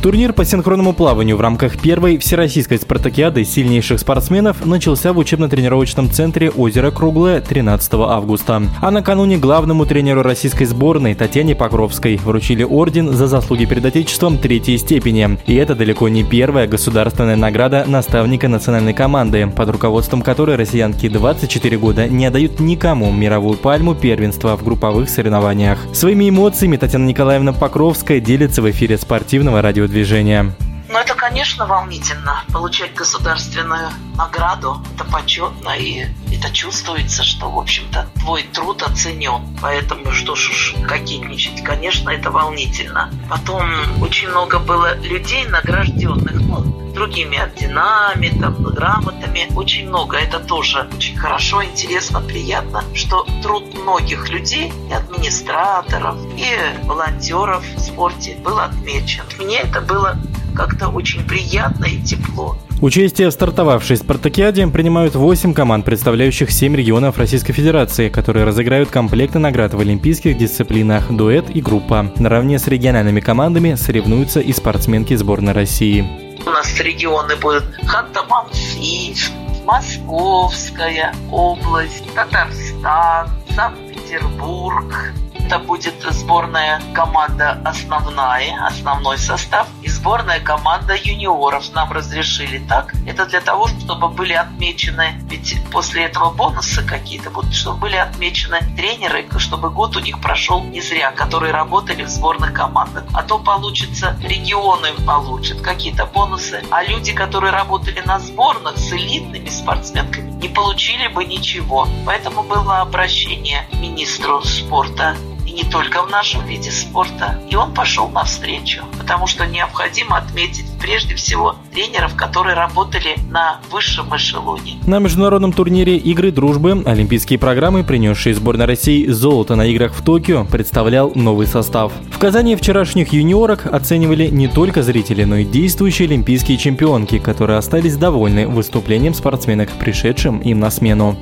Турнир по синхронному плаванию в рамках первой всероссийской спартакиады сильнейших спортсменов начался в учебно-тренировочном центре «Озеро Круглое» 13 августа. А накануне главному тренеру российской сборной Татьяне Покровской вручили орден за заслуги перед Отечеством третьей степени. И это далеко не первая государственная награда наставника национальной команды, под руководством которой россиянки 24 года не отдают никому мировую пальму первенства в групповых соревнованиях. Своими эмоциями Татьяна Николаевна Покровская делится в эфире спортивного радио движения. Ну, это, конечно, волнительно. Получать государственную награду, это почетно, и это чувствуется, что, в общем-то, твой труд оценен. Поэтому что ж уж кокетничать, конечно, это волнительно. Потом очень много было людей награжденных, ну, другими орденами, там, грамотами. Очень много. Это тоже очень хорошо, интересно, приятно, что труд многих людей, и администраторов, и волонтеров в спорте был отмечен. Мне это было как-то очень приятно и тепло. Участие в стартовавшей спартакиаде принимают 8 команд, представляющих 7 регионов Российской Федерации, которые разыграют комплекты наград в олимпийских дисциплинах дуэт и группа. Наравне с региональными командами соревнуются и спортсменки сборной России. У нас регионы будут. Ханты-Мансийск, Московская область, Татарстан, Санкт-Петербург, это будет сборная команда основная, основной состав, и сборная команда юниоров нам разрешили так. Это для того, чтобы были отмечены, ведь после этого бонусы какие-то будут, чтобы были отмечены тренеры, чтобы год у них прошел не зря, которые работали в сборных командах. А то получится, регионы получат какие-то бонусы, а люди, которые работали на сборных с элитными спортсменками, не получили бы ничего. Поэтому было обращение министру спорта не только в нашем виде спорта. И он пошел навстречу, потому что необходимо отметить прежде всего тренеров, которые работали на высшем эшелоне. На международном турнире «Игры дружбы» олимпийские программы, принесшие сборной России золото на играх в Токио, представлял новый состав. В Казани вчерашних юниорок оценивали не только зрители, но и действующие олимпийские чемпионки, которые остались довольны выступлением спортсменок, пришедшим им на смену.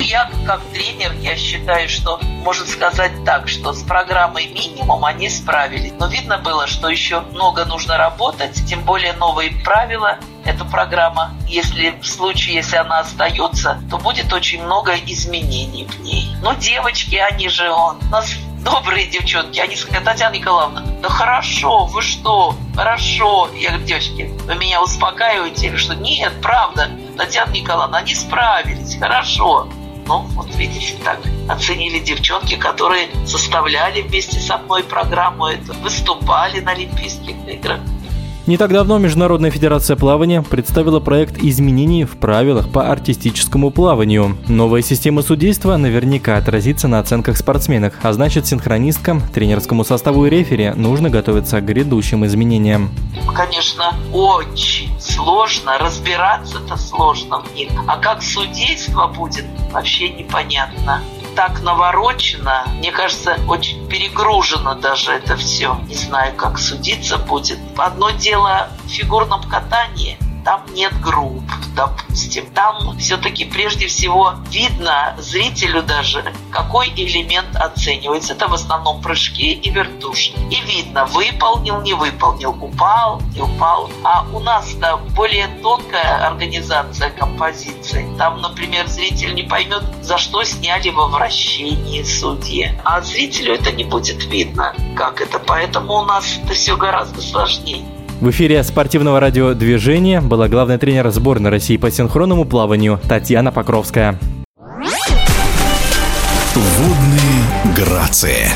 Я как тренер, я считаю, что можно сказать так, что с программой минимум они справились. Но видно было, что еще много нужно работать, тем более новые правила эта программа, если в случае, если она остается, то будет очень много изменений в ней. Но девочки, они же он, у нас добрые девчонки, они сказали, Татьяна Николаевна, да хорошо, вы что, хорошо. Я говорю, девочки, вы меня успокаиваете, что нет, правда, Татьяна Николаевна, они справились, хорошо. Ну, вот видите, так оценили девчонки, которые составляли вместе со мной программу эту, выступали на Олимпийских играх. Не так давно Международная федерация плавания представила проект изменений в правилах по артистическому плаванию. Новая система судейства наверняка отразится на оценках спортсменок, а значит синхронисткам, тренерскому составу и рефери нужно готовиться к грядущим изменениям. Конечно, очень сложно, разбираться-то сложно в них. А как судейство будет, вообще непонятно так наворочено, мне кажется, очень перегружено даже это все. Не знаю, как судиться будет. Одно дело в фигурном катании, там нет групп, допустим. Там все-таки прежде всего видно зрителю даже, какой элемент оценивается. Это в основном прыжки и вертушки. И видно, выполнил, не выполнил, упал, не упал. А у нас да, более тонкая организация композиции. Там, например, зритель не поймет, за что сняли во вращении судьи. А зрителю это не будет видно, как это. Поэтому у нас это все гораздо сложнее. В эфире спортивного радиодвижения была главный тренер сборной России по синхронному плаванию Татьяна Покровская. Водные грации.